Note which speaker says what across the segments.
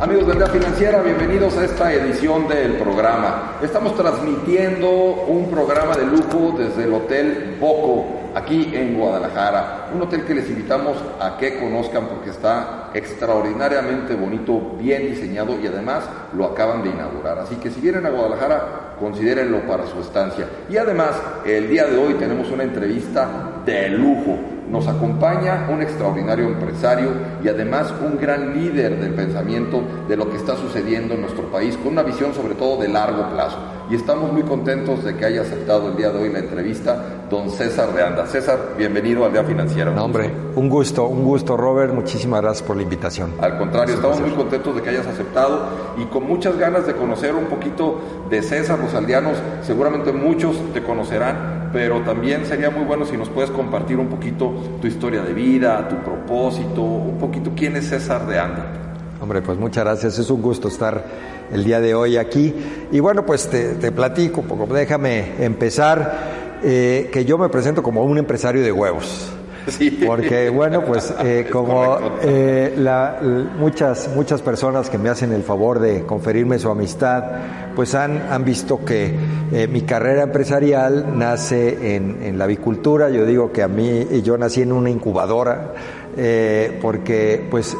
Speaker 1: Amigos de Aldea Financiera, bienvenidos a esta edición del programa. Estamos transmitiendo un programa de lujo desde el Hotel Boco, aquí en Guadalajara. Un hotel que les invitamos a que conozcan porque está extraordinariamente bonito, bien diseñado y además lo acaban de inaugurar. Así que si vienen a Guadalajara, considérenlo para su estancia. Y además, el día de hoy tenemos una entrevista de lujo nos acompaña un extraordinario empresario y además un gran líder del pensamiento de lo que está sucediendo en nuestro país, con una visión sobre todo de largo plazo. Y estamos muy contentos de que haya aceptado el día de hoy la entrevista don César de Anda. César, bienvenido al Día Financiero.
Speaker 2: No, hombre, un gusto, un gusto, Robert. Muchísimas gracias por la invitación.
Speaker 1: Al contrario, estamos muy contentos de que hayas aceptado y con muchas ganas de conocer un poquito de César. Los aldeanos, seguramente muchos te conocerán, pero también sería muy bueno si nos puedes compartir un poquito tu historia de vida, tu propósito, un poquito quién es César de Anda.
Speaker 2: Hombre, pues muchas gracias. Es un gusto estar el día de hoy aquí. Y bueno, pues te, platico un poco. Déjame empezar eh, que yo me presento como un empresario de huevos. Sí. Porque bueno, pues eh, como eh, la, muchas, muchas personas que me hacen el favor de conferirme su amistad, pues han, han visto que mi carrera empresarial nace en, en, la avicultura. Yo digo que a mí, yo nací en una incubadora, porque pues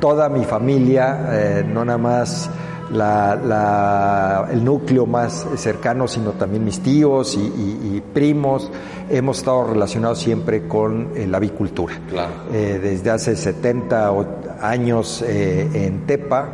Speaker 2: toda mi familia, no nada más la, el núcleo más cercano, sino también mis tíos y, primos. Hemos estado relacionados siempre con eh, la avicultura. Eh, desde hace 70 años eh, en Tepa,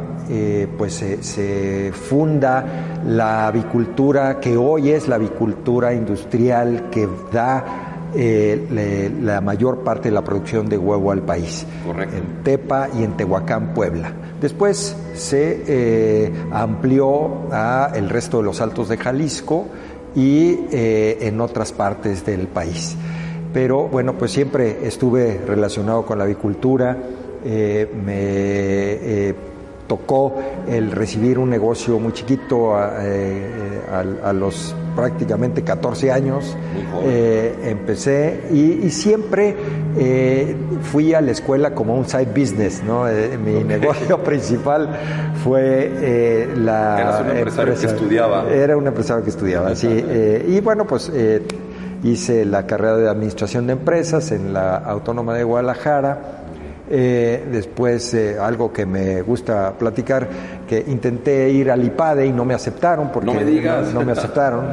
Speaker 2: pues se funda la avicultura que hoy es la avicultura industrial que da la mayor parte de la producción de huevo al país. En Tepa y en Tehuacán, Puebla. Después se eh, amplió a el resto de los altos de Jalisco y eh, en otras partes del país. Pero bueno, pues siempre estuve relacionado con la avicultura, eh, me tocó el recibir un negocio muy chiquito a, a los prácticamente 14 años. Eh, empecé y, siempre eh, fui a la escuela como un side business, ¿no? Eh, mi negocio principal fue la...
Speaker 1: Eras un empresario que estudiaba.
Speaker 2: Era un empresario que estudiaba, sí. y bueno, pues hice la carrera de administración de empresas en la Autónoma de Guadalajara. Después, algo que me gusta platicar, que intenté ir al IPADE y no me aceptaron porque
Speaker 1: no me, digas.
Speaker 2: no, me aceptaron.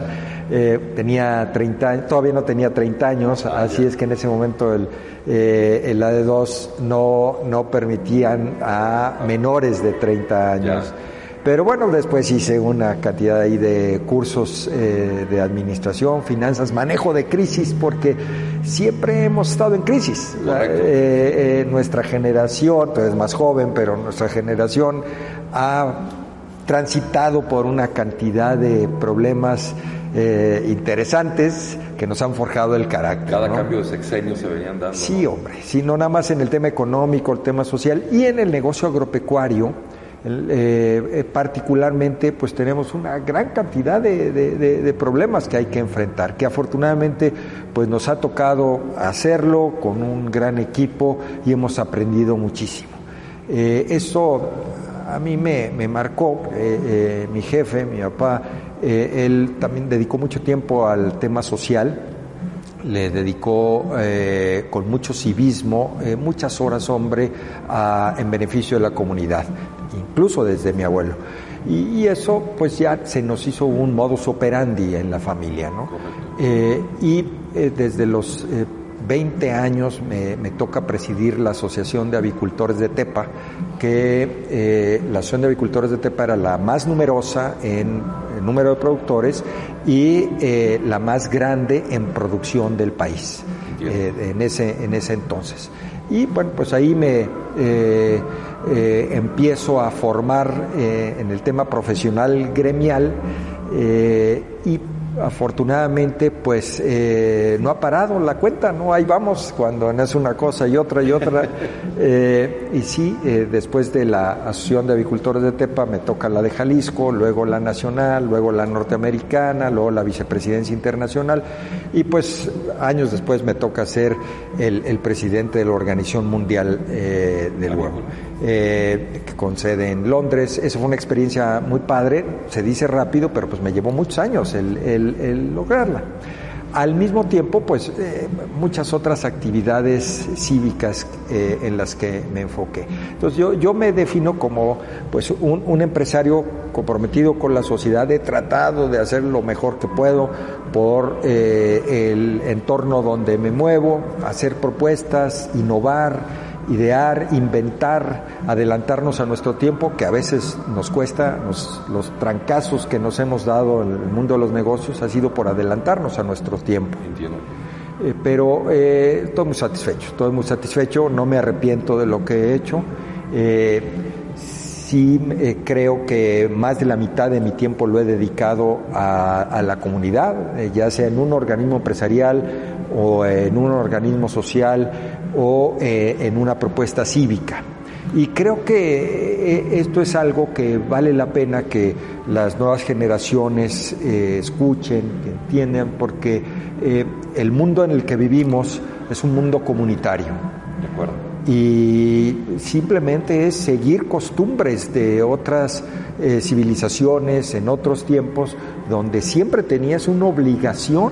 Speaker 2: Eh, tenía 30 todavía no tenía 30 años, ah, así es que en ese momento el, eh, el AD2 no, no permitían a menores de 30 años. Pero bueno, después hice una cantidad ahí de cursos eh, de administración, finanzas, manejo de crisis, porque siempre hemos estado en crisis. Eh, nuestra generación, tú eres más joven, pero nuestra generación ha transitado por una cantidad de problemas eh, interesantes que nos han forjado el carácter.
Speaker 1: Cada cambio de sexenio se venían dando.
Speaker 2: Sí, hombre, sí, no nada más en el tema económico, el tema social y en el negocio agropecuario. Eh, eh, particularmente pues tenemos una gran cantidad de, problemas que hay que enfrentar que afortunadamente pues nos ha tocado hacerlo con un gran equipo y hemos aprendido muchísimo. Eso a mí me, marcó mi jefe mi papá eh, él también dedicó mucho tiempo al tema social, le dedicó eh, con mucho civismo eh, muchas horas, hombre, en beneficio de la comunidad, incluso desde mi abuelo. Y, eso pues ya se nos hizo un modus operandi en la familia, ¿no? y desde los 20 años me, toca presidir la Asociación de Avicultores de Tepa, que eh, la Asociación de Avicultores de Tepa era la más numerosa en, número de productores y eh, la más grande en producción del país eh, en, ese, en ese entonces. Y bueno, pues ahí me empiezo a formar en el tema profesional gremial y afortunadamente pues eh, no ha parado la cuenta, ¿no? Ahí vamos cuando nace una cosa y otra y otra. Eh, y sí, eh, después de la Asociación de Avicultores de Tepa me toca la de Jalisco, luego la nacional, luego la norteamericana, luego la vicepresidencia internacional y pues años después me toca ser el, presidente de la Organización Mundial del Huevo, con sede en Londres. Esa fue una experiencia muy padre, se dice rápido, pero pues me llevó muchos años el el, lograrla. Al mismo tiempo, pues eh, muchas otras actividades cívicas eh, en las que me enfoqué. Entonces yo, yo me defino como pues un, empresario comprometido con la sociedad, he tratado de hacer lo mejor que puedo por eh, el entorno donde me muevo, hacer propuestas, innovar, idear, inventar, adelantarnos a nuestro tiempo, que a veces nos cuesta, los trancazos que nos hemos dado en el mundo de los negocios ha sido por adelantarnos a nuestro tiempo.
Speaker 1: Entiendo.
Speaker 2: Eh, pero eh, estoy muy satisfecho, estoy muy satisfecho, no me arrepiento de lo que he hecho. Eh, sí eh, creo que más de la mitad de mi tiempo lo he dedicado a, la comunidad, ya sea en un organismo empresarial o en un organismo social o eh, en una propuesta cívica. Y creo que eh, esto es algo que vale la pena que las nuevas generaciones eh, escuchen, que entiendan, porque el mundo en el que vivimos es un mundo comunitario.
Speaker 1: De acuerdo.
Speaker 2: Y simplemente es seguir costumbres de otras civilizaciones en otros tiempos, donde siempre tenías una obligación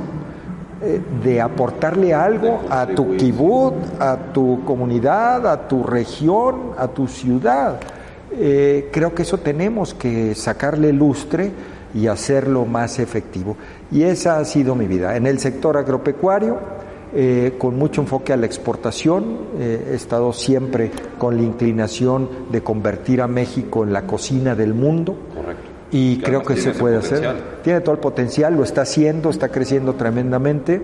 Speaker 2: eh, de aportarle algo a tu kibut, a tu comunidad, a tu región, a tu ciudad. Eh, creo que eso tenemos que sacarle lustre y hacerlo más efectivo. Y esa ha sido mi vida. En el sector agropecuario, eh, con mucho enfoque a la exportación, he estado siempre con la inclinación de convertir a México en la cocina del mundo.
Speaker 1: Correcto
Speaker 2: y creo que se puede hacer. Tiene todo el potencial, lo está haciendo, está creciendo tremendamente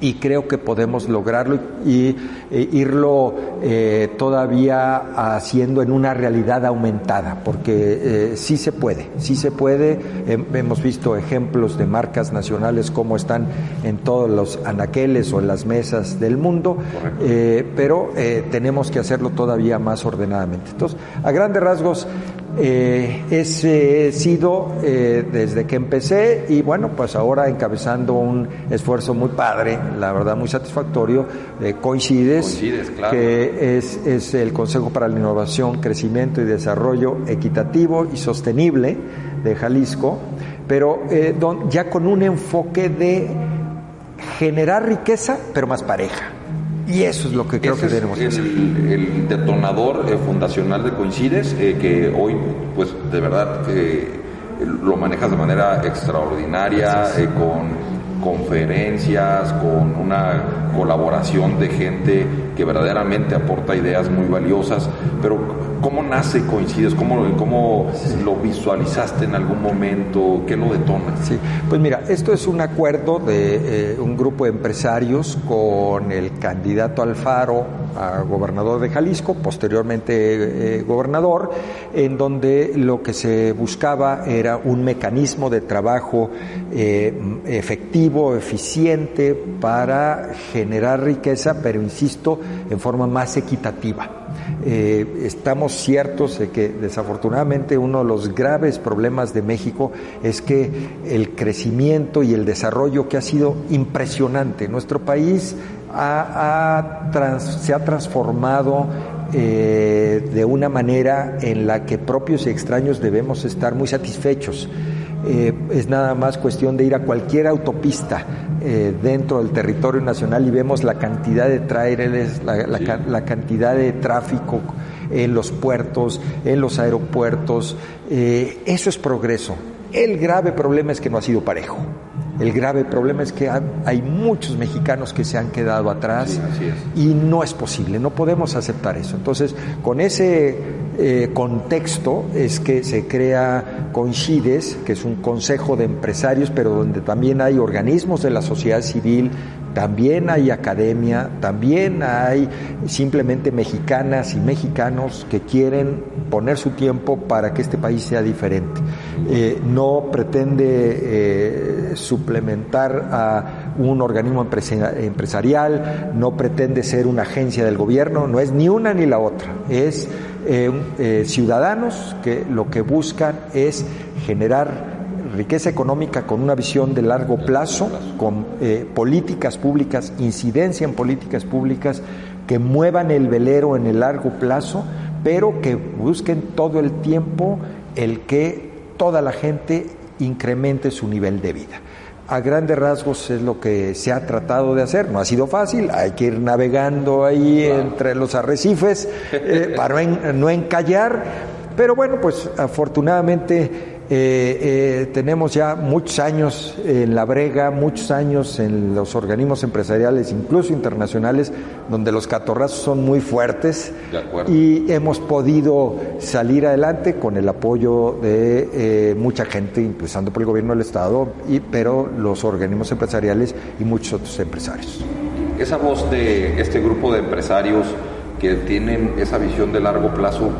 Speaker 2: y creo que podemos lograrlo y, e irlo eh, todavía haciendo en una realidad aumentada, porque eh, sí se puede, sí se puede. hemos visto ejemplos de marcas nacionales como están en todos los anaqueles o en las mesas del mundo, eh, pero tenemos que hacerlo todavía más ordenadamente. Entonces, a grandes rasgos, eh, he sido eh, desde que empecé y bueno, pues ahora encabezando un esfuerzo muy padre, la verdad muy satisfactorio, de Coincides, que es, es el Consejo para la Innovación, Crecimiento y Desarrollo Equitativo y Sostenible de Jalisco, pero eh, ya con un enfoque de generar riqueza, pero más pareja. Y eso es lo que creo que tenemos
Speaker 1: que
Speaker 2: hacer.
Speaker 1: El, detonador eh, fundacional de Coincides, eh, que hoy, pues de verdad, eh, lo manejas de manera extraordinaria, con conferencias, con una colaboración de gente que verdaderamente aporta ideas muy valiosas, pero ¿cómo nace Coincides? ¿Cómo, cómo lo visualizaste en algún momento? ¿Qué lo detona?
Speaker 2: Sí, pues mira, esto es un acuerdo de un grupo de empresarios con el candidato Alfaro a gobernador de Jalisco, posteriormente eh, gobernador, en donde lo que se buscaba era un mecanismo de trabajo eh, efectivo, eficiente, para generar riqueza, pero insisto, en forma más equitativa. Eh, estamos ciertos de que desafortunadamente uno de los graves problemas de México es que el crecimiento y el desarrollo que ha sido impresionante. Nuestro país se ha transformado eh, de una manera en la que propios y extraños debemos estar muy satisfechos. Eh, es nada más cuestión de ir a cualquier autopista eh, dentro del territorio nacional y vemos la cantidad de trailers, la, cantidad de tráfico en los puertos, en los aeropuertos. eso es progreso. El grave problema es que no ha sido parejo. El grave problema es que hay muchos mexicanos que se han quedado atrás y no es posible, no podemos aceptar eso. Entonces, con ese eh, contexto es que se crea Coincides, que es un consejo de empresarios, pero donde también hay organismos de la sociedad civil, también hay academia, también hay simplemente mexicanas y mexicanos que quieren poner su tiempo para que este país sea diferente. Eh, no pretende eh, suplementar a un organismo empresarial, no pretende ser una agencia del gobierno, no es ni una ni la otra, es eh, ciudadanos que lo que buscan es generar riqueza económica con una visión de largo plazo, con eh, políticas públicas, incidencia en políticas públicas que muevan el velero en el largo plazo, pero que busquen todo el tiempo el que toda la gente incremente su nivel de vida. A grandes rasgos es lo que se ha tratado de hacer. No ha sido fácil, hay que ir navegando ahí entre los arrecifes eh, para no encallar, pero bueno, pues afortunadamente eh, eh, tenemos ya muchos años en la brega, muchos años en los organismos empresariales, incluso internacionales, donde los catorrazos son muy fuertes y hemos podido salir adelante con el apoyo de eh, mucha gente, empezando por el gobierno del Estado, y, pero los organismos empresariales y muchos otros empresarios.
Speaker 1: Esa voz de este grupo de empresarios que tienen esa visión de largo plazo,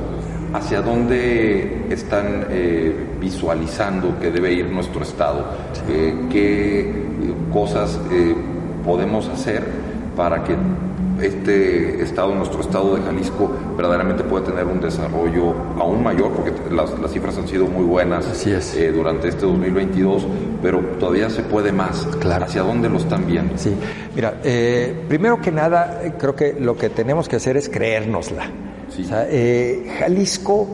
Speaker 1: hacia dónde están eh, visualizando que debe ir nuestro Estado, eh, qué cosas eh, podemos hacer para que este estado, nuestro estado de Jalisco, verdaderamente pueda tener un desarrollo aún mayor, porque las, cifras han sido muy buenas durante este 2022, pero todavía se puede más.
Speaker 2: Claro.
Speaker 1: ¿Hacia dónde lo están viendo?
Speaker 2: Sí, mira, primero que nada, creo que lo que tenemos que hacer es creérnosla. Eh, Jalisco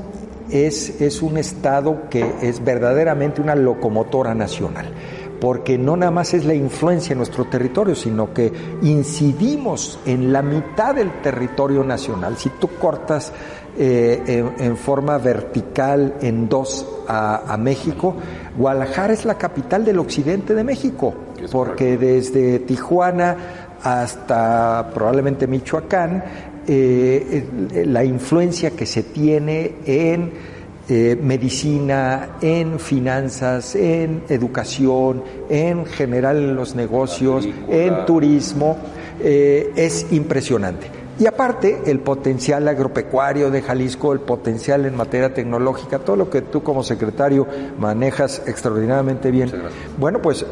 Speaker 2: es, es un estado que es verdaderamente una locomotora nacional porque no nada más es la influencia en nuestro territorio, sino que incidimos en la mitad del territorio nacional. Si tú cortas eh, en, forma vertical en dos a, a, México, Guadalajara es la capital del occidente de México, porque desde Tijuana hasta probablemente Michoacán eh, la influencia que se tiene en eh, medicina, en finanzas, en educación, en general en los negocios, en turismo, eh, es impresionante. Y aparte, el potencial agropecuario de Jalisco, el potencial en materia tecnológica, todo lo que tú como secretario manejas extraordinariamente bien. Bueno, pues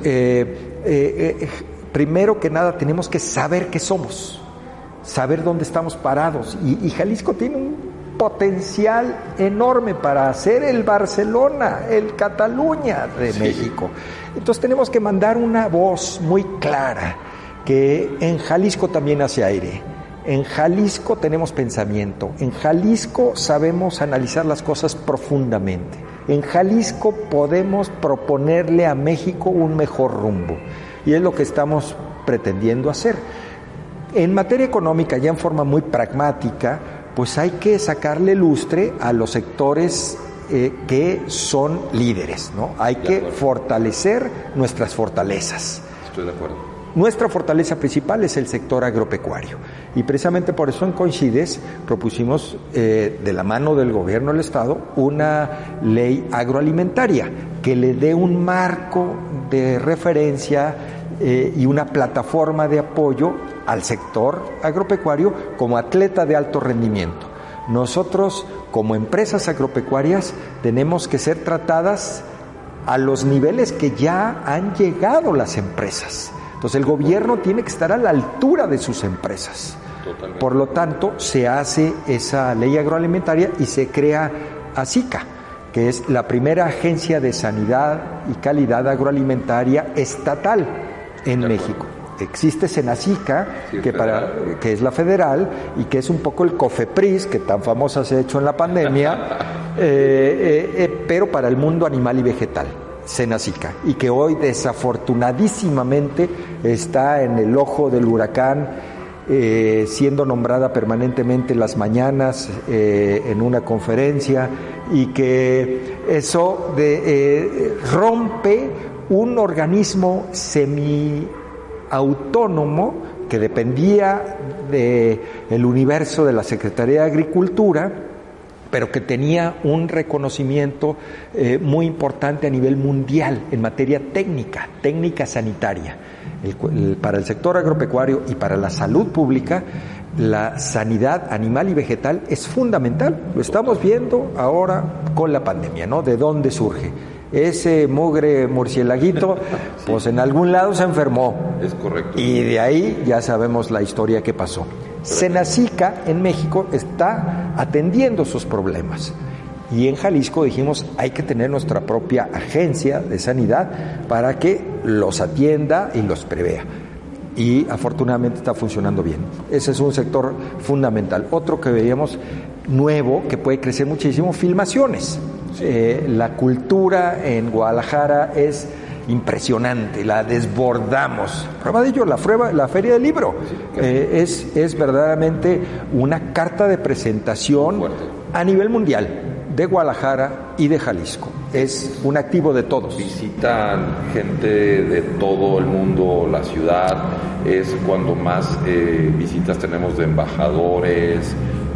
Speaker 2: primero que nada tenemos que saber qué somos saber dónde estamos parados. Y, Jalisco tiene un potencial enorme para ser el Barcelona, el Cataluña de México. Entonces tenemos que mandar una voz muy clara que en Jalisco también hace aire. En Jalisco tenemos pensamiento, en Jalisco sabemos analizar las cosas profundamente, en Jalisco podemos proponerle a México un mejor rumbo y es lo que estamos pretendiendo hacer. En materia económica, ya en forma muy pragmática, pues hay que sacarle lustre a los sectores eh, que son líderes, ¿no? Hay que fortalecer nuestras fortalezas.
Speaker 1: Estoy de acuerdo.
Speaker 2: Nuestra fortaleza principal es el sector agropecuario y precisamente por eso en Coincides propusimos eh, de la mano del gobierno del Estado una ley agroalimentaria que le dé un marco de referencia eh, y una plataforma de apoyo al sector agropecuario como atleta de alto rendimiento. Nosotros, como empresas agropecuarias, tenemos que ser tratadas a los niveles que ya han llegado las empresas. Entonces el gobierno tiene que estar a la altura de sus empresas. Por lo tanto, se hace esa ley agroalimentaria y se crea ASICA, que es la primera agencia de sanidad y calidad agroalimentaria estatal en México. Existe Senacica, que, para, que es la federal, y que es un poco el COFEPRIS, que tan famosa se ha hecho en la pandemia, eh, eh, eh, pero para el mundo animal y vegetal. Senacica, y que hoy desafortunadísimamente está en el ojo del huracán, siendo nombrada permanentemente en las mañanas en una conferencia, y que eso de, rompe un organismo semi autónomo que dependía del el universo de la Secretaría de Agricultura, pero que tenía un reconocimiento eh, muy importante a nivel mundial en materia técnica, técnica sanitaria. para el sector agropecuario y para la salud pública, la sanidad animal y vegetal es fundamental. Lo estamos viendo ahora con la pandemia, ¿no? ¿De dónde surge? Ese mugre murcielaguito, pues en algún lado se enfermó.
Speaker 1: Es correcto.
Speaker 2: Y de ahí ya sabemos la historia que pasó. Senacica en México está atendiendo sus problemas. Y en Jalisco dijimos, hay que tener nuestra propia agencia de sanidad para que los atienda y los prevea y afortunadamente está funcionando bien. Ese es un sector fundamental. Otro que veíamos nuevo, que puede crecer muchísimo, filmaciones. Eh, la cultura en Guadalajara es impresionante, la desbordamos. Prueba de ello, la, prueba, la Feria del Libro eh, es, es verdaderamente una carta de presentación a nivel mundial de Guadalajara y de Jalisco. Es un activo de todos.
Speaker 1: Visitan gente de todo el mundo la ciudad, es cuando más eh, visitas tenemos de embajadores,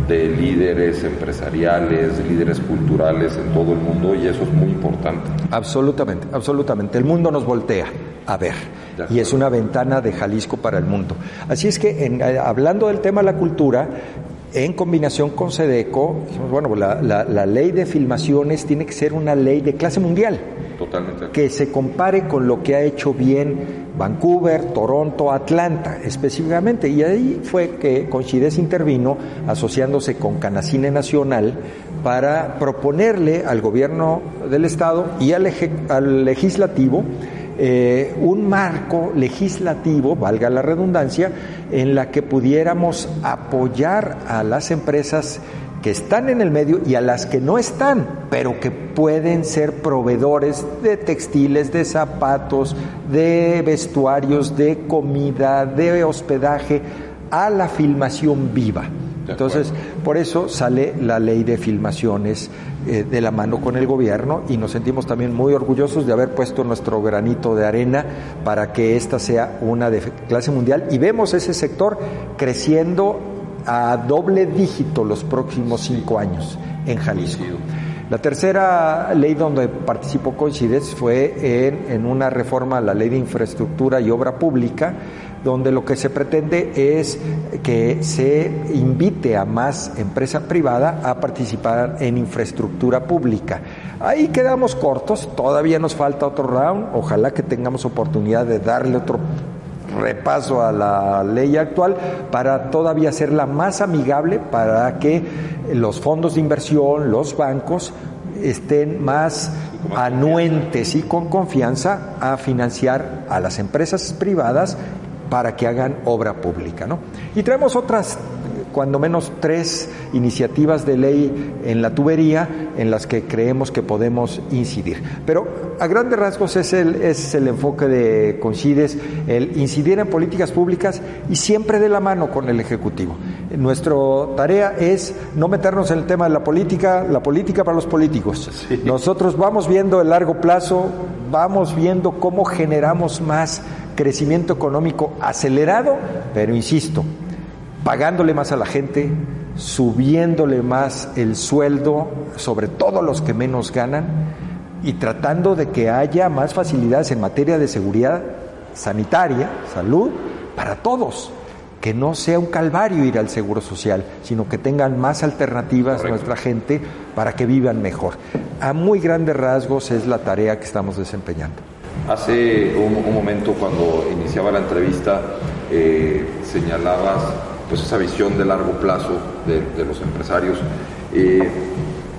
Speaker 1: de líderes empresariales, líderes culturales en todo el mundo y eso es muy importante.
Speaker 2: Absolutamente, absolutamente. El mundo nos voltea a ver y es una ventana de Jalisco para el mundo. Así es que en, eh, hablando del tema de la cultura, en combinación con SEDECO, bueno, la, la, ley de filmaciones tiene que ser una ley de clase mundial.
Speaker 1: Totalmente.
Speaker 2: Que se compare con lo que ha hecho bien Vancouver, Toronto, Atlanta específicamente. Y ahí fue que Conchides intervino asociándose con Canacine Nacional para proponerle al gobierno del Estado y al, al legislativo eh, un marco legislativo, valga la redundancia, en la que pudiéramos apoyar a las empresas que están en el medio y a las que no están, pero que pueden ser proveedores de textiles, de zapatos, de vestuarios, de comida, de hospedaje, a la filmación viva. Entonces, por eso sale la ley de filmaciones eh, de la mano con el gobierno y nos sentimos también muy orgullosos de haber puesto nuestro granito de arena para que esta sea una de clase mundial y vemos ese sector creciendo a doble dígito los próximos cinco años en Jalisco. La tercera ley donde participó Coincides fue en, en una reforma a la ley de infraestructura y obra pública donde lo que se pretende es que se invite a más empresa privada a participar en infraestructura pública. Ahí quedamos cortos, todavía nos falta otro round, ojalá que tengamos oportunidad de darle otro repaso a la ley actual para todavía hacerla más amigable para que los fondos de inversión, los bancos estén más anuentes y con confianza a financiar a las empresas privadas para que hagan obra pública. ¿no? Y traemos otras, cuando menos tres iniciativas de ley en la tubería en las que creemos que podemos incidir. Pero a grandes rasgos es el, es el enfoque de Coincides, el incidir en políticas públicas y siempre de la mano con el Ejecutivo. Nuestra tarea es no meternos en el tema de la política, la política para los políticos. Nosotros vamos viendo el largo plazo, vamos viendo cómo generamos más crecimiento económico acelerado, pero insisto, pagándole más a la gente, subiéndole más el sueldo, sobre todo los que menos ganan, y tratando de que haya más facilidades en materia de seguridad sanitaria, salud, para todos. Que no sea un calvario ir al seguro social, sino que tengan más alternativas nuestra gente para que vivan mejor. A muy grandes rasgos es la tarea que estamos desempeñando.
Speaker 1: Hace un, momento cuando iniciaba la entrevista eh, señalabas pues esa visión de largo plazo de, los empresarios. Eh,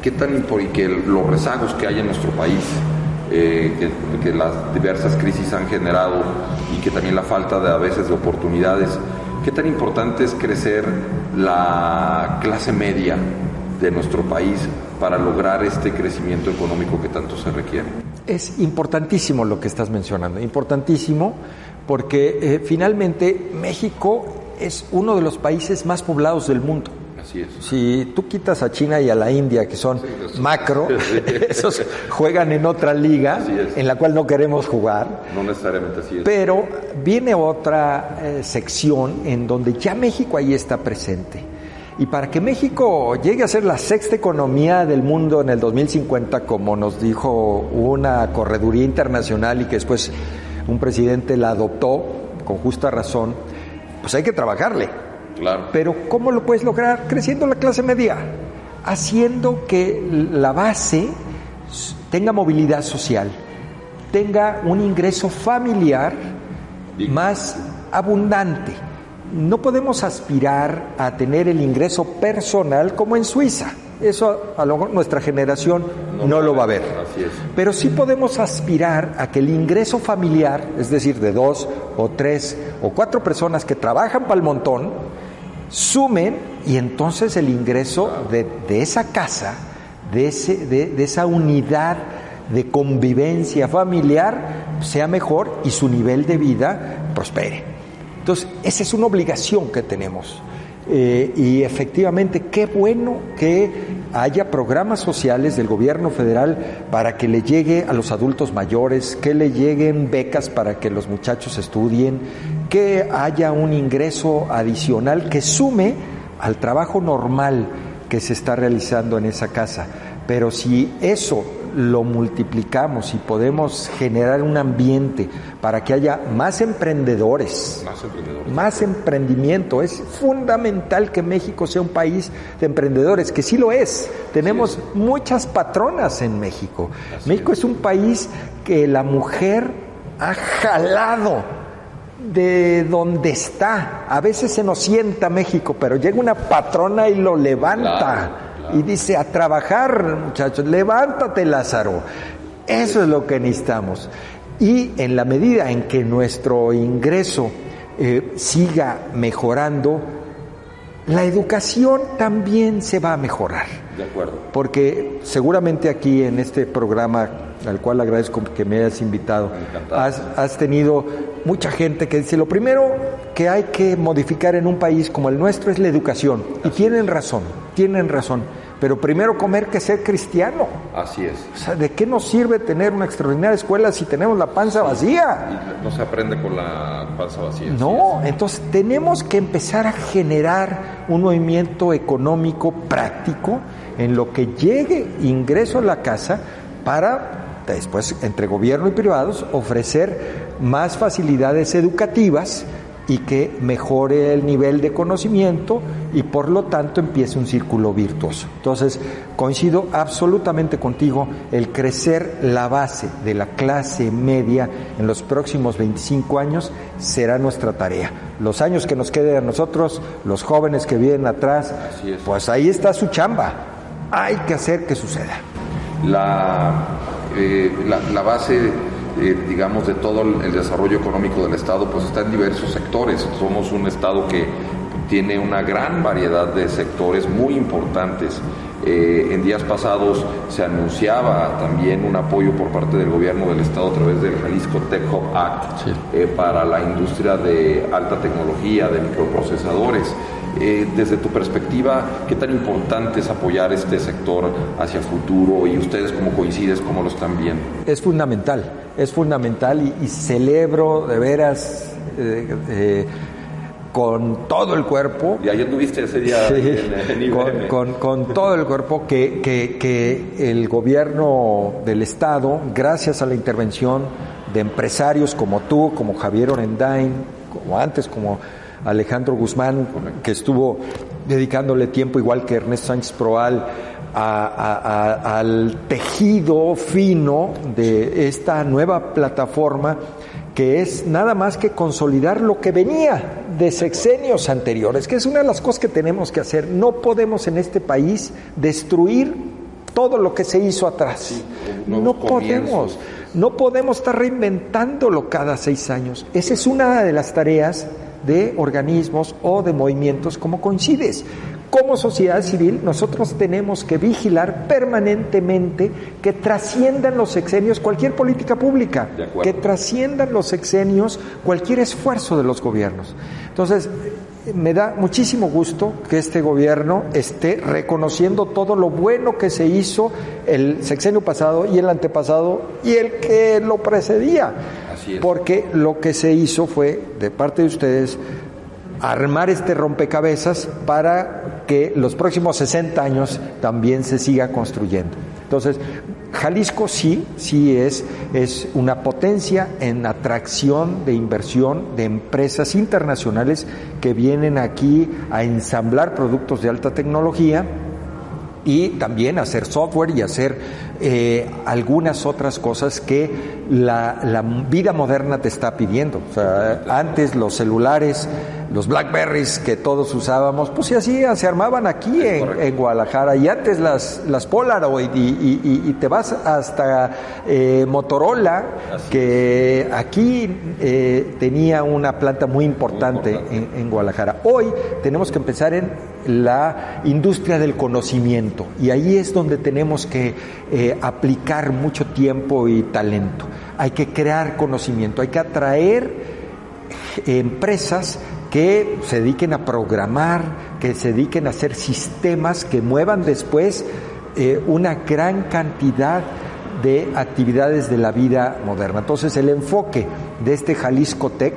Speaker 1: ¿Qué tan y que los rezagos que hay en nuestro país, eh, que, las diversas crisis han generado y que también la falta de a veces de oportunidades, qué tan importante es crecer la clase media de nuestro país para lograr este crecimiento económico que tanto se requiere?
Speaker 2: Es importantísimo lo que estás mencionando, importantísimo porque eh, finalmente México es uno de los países más poblados del mundo.
Speaker 1: Así es.
Speaker 2: Si tú quitas a China y a la India, que son macro, esos juegan en otra liga en la cual no queremos jugar.
Speaker 1: No necesariamente así es.
Speaker 2: Pero viene otra eh, sección en donde ya México ahí está presente Y para que México llegue a ser la sexta economía del mundo en el 2050, como nos dijo una correduría internacional y que después un presidente la adoptó con justa razón, pues hay que trabajarle.
Speaker 1: Claro.
Speaker 2: Pero ¿cómo lo puedes lograr? Creciendo la clase media, haciendo que la base tenga movilidad social, tenga un ingreso familiar más abundante. No podemos aspirar a tener el ingreso personal como en Suiza. Eso a lo mejor nuestra generación no, lo va a ver. Pero sí podemos aspirar a que el ingreso familiar, es decir, de dos o tres o cuatro personas que trabajan para el montón, sumen y entonces el ingreso de, esa casa, de, ese, de esa unidad de convivencia familiar sea mejor y su nivel de vida prospere. Entonces, esa es una obligación que tenemos. Eh, y efectivamente, qué bueno que haya programas sociales del gobierno federal para que le llegue a los adultos mayores, que le lleguen becas para que los muchachos estudien, que haya un ingreso adicional que sume al trabajo normal que se está realizando en esa casa. Pero si eso lo multiplicamos y podemos generar un ambiente para que haya más emprendedores, más, emprendimiento, es fundamental que México sea un país de emprendedores, que sí lo es. Tenemos muchas patronas en México. México es. es un país que la mujer ha jalado de donde está. A veces se nos sienta México, pero llega una patrona y lo levanta y dice, a trabajar, muchachos, levántate Lázaro. Eso es lo que necesitamos. Y en la medida en que nuestro ingreso eh, siga mejorando, la educación también se va a mejorar.
Speaker 1: De acuerdo.
Speaker 2: Porque seguramente aquí en este programa, al cual agradezco que me hayas invitado, has, has, tenido mucha gente que dice, lo primero que hay que modificar en un país como el nuestro es la educación. y tienen razón, tienen razón. Pero primero comer que ser cristiano.
Speaker 1: Así es.
Speaker 2: O sea, ¿de qué nos sirve tener una extraordinaria escuela si tenemos la panza vacía?
Speaker 1: no se aprende con la panza vacía.
Speaker 2: No, entonces tenemos que empezar a generar un movimiento económico práctico en lo que llegue ingreso a la casa para después entre gobierno y privados ofrecer más facilidades educativas y que mejore el nivel de conocimiento y por lo tanto empiece un círculo virtuoso. Entonces, coincido absolutamente contigo, el crecer la base de la clase media en los próximos 25 años será nuestra tarea. Los años que nos queden a nosotros, los jóvenes que vienen atrás, pues ahí está su chamba. Hay que hacer que suceda.
Speaker 1: La, eh, la, la base eh, digamos, de todo el desarrollo económico del Estado, pues está en diversos sectores. Somos un Estado que tiene una gran variedad de sectores muy importantes. Eh, en días pasados se anunciaba también un apoyo por parte del gobierno del Estado a través del Jalisco Tech Hub Act eh, para la industria de alta tecnología, de microprocesadores. Eh, desde tu perspectiva, ¿qué tan importante es apoyar este sector hacia futuro y ustedes cómo coincides, cómo lo están viendo?
Speaker 2: Es fundamental, es fundamental y, celebro de veras eh, con todo el cuerpo.
Speaker 1: Y ayer tuviste ese día
Speaker 2: con, con, todo el cuerpo que, que, que el gobierno del Estado, gracias a la intervención de empresarios como tú, como Javier Orendain, como antes, como Alejandro Guzmán, que estuvo dedicándole tiempo, igual que Ernesto Sánchez Proal, al tejido fino de esta nueva plataforma que es nada más que consolidar lo que venía de sexenios anteriores, que es una de las cosas que tenemos que hacer. No podemos en este país destruir todo lo que se hizo atrás. no podemos, no podemos estar reinventándolo cada seis años. Esa es una de las tareas de organismos o de movimientos como coincides. Como sociedad civil, nosotros tenemos que vigilar permanentemente que trasciendan los sexenios cualquier política pública, que trasciendan los sexenios cualquier esfuerzo de los gobiernos. Entonces, me da muchísimo gusto que este gobierno esté reconociendo todo lo bueno que se hizo el sexenio pasado y el antepasado y el que lo precedía. Porque lo que se hizo fue, de parte de ustedes, armar este rompecabezas para que los próximos 60 años también se siga construyendo. Entonces, Jalisco sí, sí es, es una potencia en atracción de inversión de empresas internacionales que vienen aquí a ensamblar productos de alta tecnología y también hacer software y hacer eh, algunas otras cosas que la, vida moderna te está pidiendo. Antes los celulares, los Blackberries que todos usábamos, pues sí, así se armaban aquí en, en, Guadalajara. Y antes las, las Polaroid y, y, y te vas hasta eh, Motorola, así que es. aquí eh, tenía una planta muy importante, muy importante. En, en Guadalajara. Hoy tenemos que empezar en la industria del conocimiento y ahí es donde tenemos que eh, aplicar mucho tiempo y talento. Hay que crear conocimiento, hay que atraer empresas que se dediquen a programar, que se dediquen a hacer sistemas que muevan después eh, una gran cantidad de actividades de la vida moderna. Entonces el enfoque de este Jalisco Tech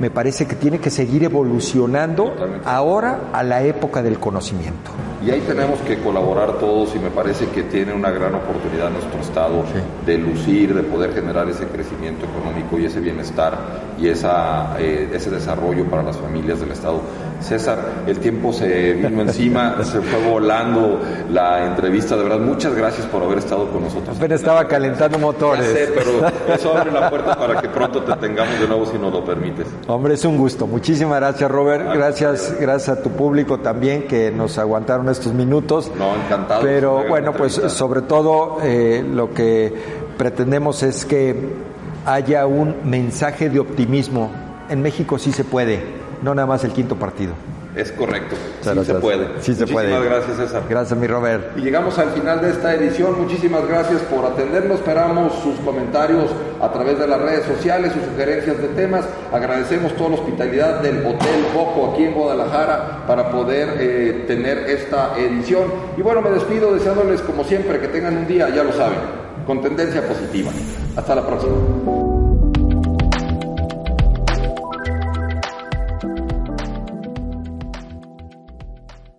Speaker 2: me parece que tiene que seguir evolucionando Totalmente. ahora a la época del conocimiento.
Speaker 1: Y ahí tenemos que colaborar todos y me parece que tiene una gran oportunidad nuestro Estado sí. de lucir, de poder generar ese crecimiento económico y ese bienestar y esa, eh, ese desarrollo para las familias del Estado. César, el tiempo se vino encima, se fue volando la entrevista, de verdad, muchas gracias por haber estado con nosotros.
Speaker 2: Apenas estaba calentando motores.
Speaker 1: Ya sé, pero eso abre la puerta para que pronto te tengamos de nuevo si nos lo permites.
Speaker 2: Hombre, es un gusto. Muchísimas gracias, Robert. Gracias, gracias a tu público también que nos aguantaron estos minutos.
Speaker 1: No, encantado.
Speaker 2: Pero bueno, pues sobre todo eh, lo que pretendemos es que haya un mensaje de optimismo. En México sí se puede, no nada más el quinto partido.
Speaker 1: Es correcto, sí se puede.
Speaker 2: Sí se
Speaker 1: Muchísimas
Speaker 2: puede.
Speaker 1: gracias, César.
Speaker 2: Gracias, mi Robert.
Speaker 1: Y llegamos al final de esta edición. Muchísimas gracias por atendernos. Esperamos sus comentarios a través de las redes sociales, sus sugerencias de temas. Agradecemos toda la hospitalidad del Hotel Boco aquí en Guadalajara para poder eh, tener esta edición. Y bueno, me despido deseándoles, como siempre, que tengan un día, ya lo saben, con tendencia positiva. Hasta la próxima.